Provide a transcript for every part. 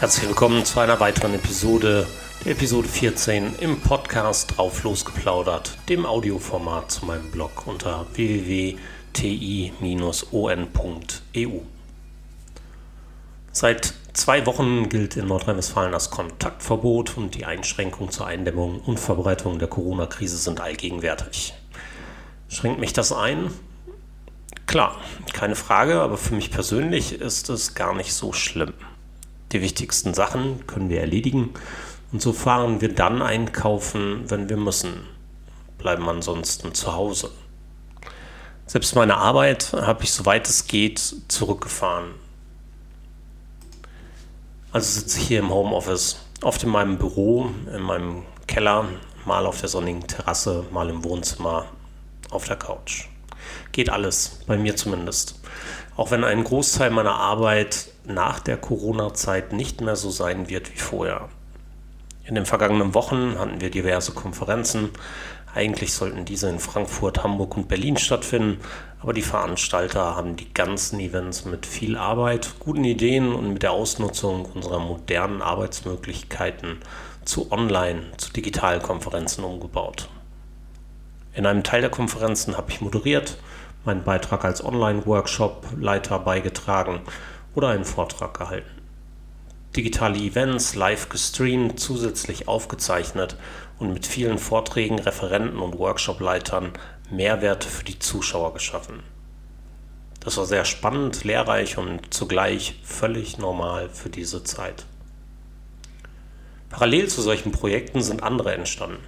Herzlich willkommen zu einer weiteren Episode, Episode 14 im Podcast Drauf losgeplaudert, dem Audioformat zu meinem Blog unter www.ti-on.eu. Seit zwei Wochen gilt in Nordrhein-Westfalen das Kontaktverbot und die Einschränkungen zur Eindämmung und Verbreitung der Corona-Krise sind allgegenwärtig. Schränkt mich das ein? Klar, keine Frage, aber für mich persönlich ist es gar nicht so schlimm. Die wichtigsten Sachen können wir erledigen und so fahren wir dann einkaufen, wenn wir müssen, bleiben ansonsten zu Hause. Selbst meine Arbeit habe ich, soweit es geht, zurückgefahren. Also sitze ich hier im Homeoffice, oft in meinem Büro, in meinem Keller, mal auf der sonnigen Terrasse, mal im Wohnzimmer, auf der Couch. Geht alles, bei mir zumindest. Auch wenn ein Großteil meiner Arbeit nach der Corona-Zeit nicht mehr so sein wird wie vorher. In den vergangenen Wochen hatten wir diverse Konferenzen. Eigentlich sollten diese in Frankfurt, Hamburg und Berlin stattfinden, aber die Veranstalter haben die ganzen Events mit viel Arbeit, guten Ideen und mit der Ausnutzung unserer modernen Arbeitsmöglichkeiten zu Online, zu digitalen Konferenzen umgebaut. In einem Teil der Konferenzen habe ich moderiert, meinen Beitrag als Online-Workshop-Leiter beigetragen oder einen Vortrag gehalten. Digitale Events live gestreamt, zusätzlich aufgezeichnet und mit vielen Vorträgen, Referenten und Workshop-Leitern Mehrwerte für die Zuschauer geschaffen. Das war sehr spannend, lehrreich und zugleich völlig normal für diese Zeit. Parallel zu solchen Projekten sind andere entstanden.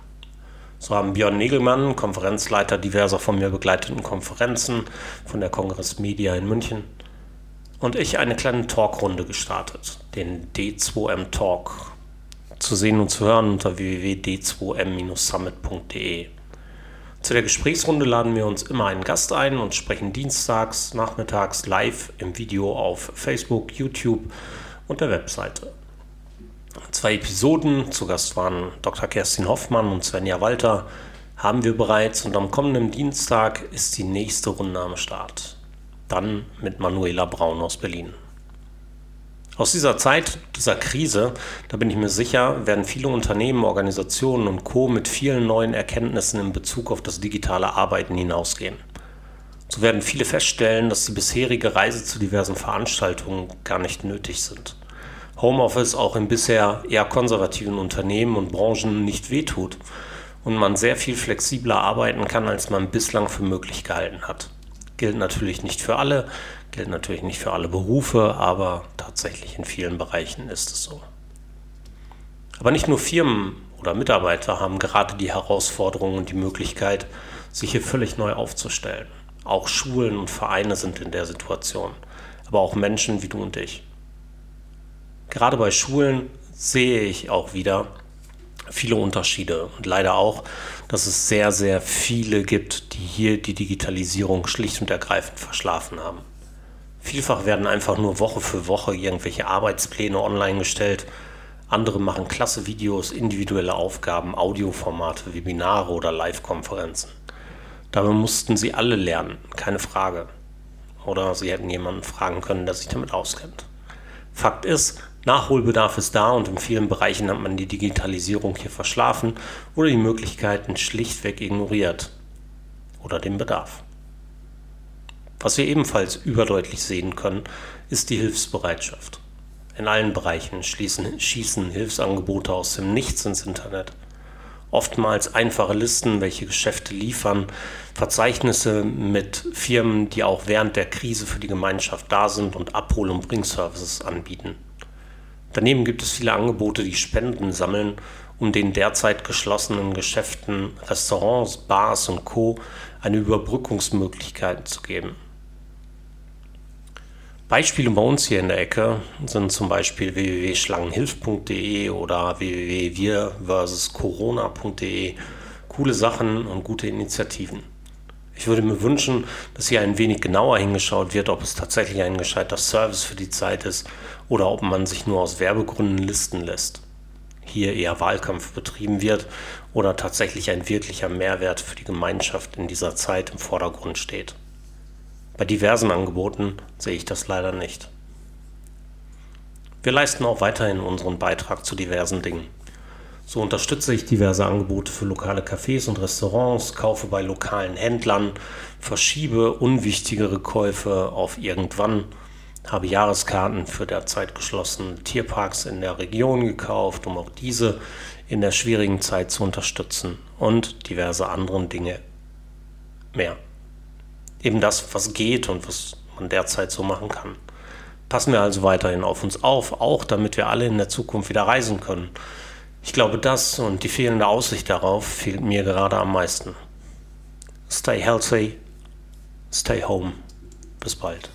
So haben Björn Negelmann, Konferenzleiter diverser von mir begleiteten Konferenzen von der Kongress Media in München, und ich eine kleine Talkrunde gestartet, den D2M Talk. Zu sehen und zu hören unter www.d2m-summit.de. Zu der Gesprächsrunde laden wir uns immer einen Gast ein und sprechen dienstags, nachmittags live im Video auf Facebook, YouTube und der Webseite zwei Episoden, zu Gast waren Dr. Kerstin Hoffmann und Svenja Walter, haben wir bereits und am kommenden Dienstag ist die nächste Runde am Start. Dann mit Manuela Braun aus Berlin. Aus dieser Zeit, dieser Krise, da bin ich mir sicher, werden viele Unternehmen, Organisationen und Co. mit vielen neuen Erkenntnissen in Bezug auf das digitale Arbeiten hinausgehen. So werden viele feststellen, dass die bisherige Reise zu diversen Veranstaltungen gar nicht nötig sind. Homeoffice auch in bisher eher konservativen Unternehmen und Branchen nicht wehtut und man sehr viel flexibler arbeiten kann, als man bislang für möglich gehalten hat. Gilt natürlich nicht für alle, gilt natürlich nicht für alle Berufe, aber tatsächlich in vielen Bereichen ist es so. Aber nicht nur Firmen oder Mitarbeiter haben gerade die Herausforderung und die Möglichkeit, sich hier völlig neu aufzustellen. Auch Schulen und Vereine sind in der Situation, aber auch Menschen wie du und ich. Gerade bei Schulen sehe ich auch wieder viele Unterschiede und leider auch, dass es sehr, sehr viele gibt, die hier die Digitalisierung schlicht und ergreifend verschlafen haben. Vielfach werden einfach nur Woche für Woche irgendwelche Arbeitspläne online gestellt. Andere machen klasse Videos, individuelle Aufgaben, Audioformate, Webinare oder Live-Konferenzen. Dabei mussten sie alle lernen, keine Frage. Oder sie hätten jemanden fragen können, der sich damit auskennt. Fakt ist, Nachholbedarf ist da und in vielen Bereichen hat man die Digitalisierung hier verschlafen oder die Möglichkeiten schlichtweg ignoriert oder den Bedarf. Was wir ebenfalls überdeutlich sehen können, ist die Hilfsbereitschaft. In allen Bereichen schießen Hilfsangebote aus dem Nichts ins Internet. Oftmals einfache Listen, welche Geschäfte liefern, Verzeichnisse mit Firmen, die auch während der Krise für die Gemeinschaft da sind und Abhol- und Bringservices anbieten. Daneben gibt es viele Angebote, die Spenden sammeln, um den derzeit geschlossenen Geschäften, Restaurants, Bars und Co. eine Überbrückungsmöglichkeit zu geben. Beispiele bei uns hier in der Ecke sind zum Beispiel www.schlangenhilf.de oder www.wir-corona.de. Coole Sachen und gute Initiativen. Ich würde mir wünschen, dass hier ein wenig genauer hingeschaut wird, ob es tatsächlich ein gescheiter Service für die Zeit ist oder ob man sich nur aus Werbegründen listen lässt. Hier eher Wahlkampf betrieben wird oder tatsächlich ein wirklicher Mehrwert für die Gemeinschaft in dieser Zeit im Vordergrund steht. Bei diversen Angeboten sehe ich das leider nicht. Wir leisten auch weiterhin unseren Beitrag zu diversen Dingen. So unterstütze ich diverse Angebote für lokale Cafés und Restaurants, kaufe bei lokalen Händlern, verschiebe unwichtigere Käufe auf irgendwann, habe Jahreskarten für derzeit geschlossene Tierparks in der Region gekauft, um auch diese in der schwierigen Zeit zu unterstützen und diverse andere Dinge mehr. Eben das, was geht und was man derzeit so machen kann. Passen wir also weiterhin auf uns auf, auch damit wir alle in der Zukunft wieder reisen können. Ich glaube, das und die fehlende Aussicht darauf fehlt mir gerade am meisten. Stay healthy, stay home. Bis bald.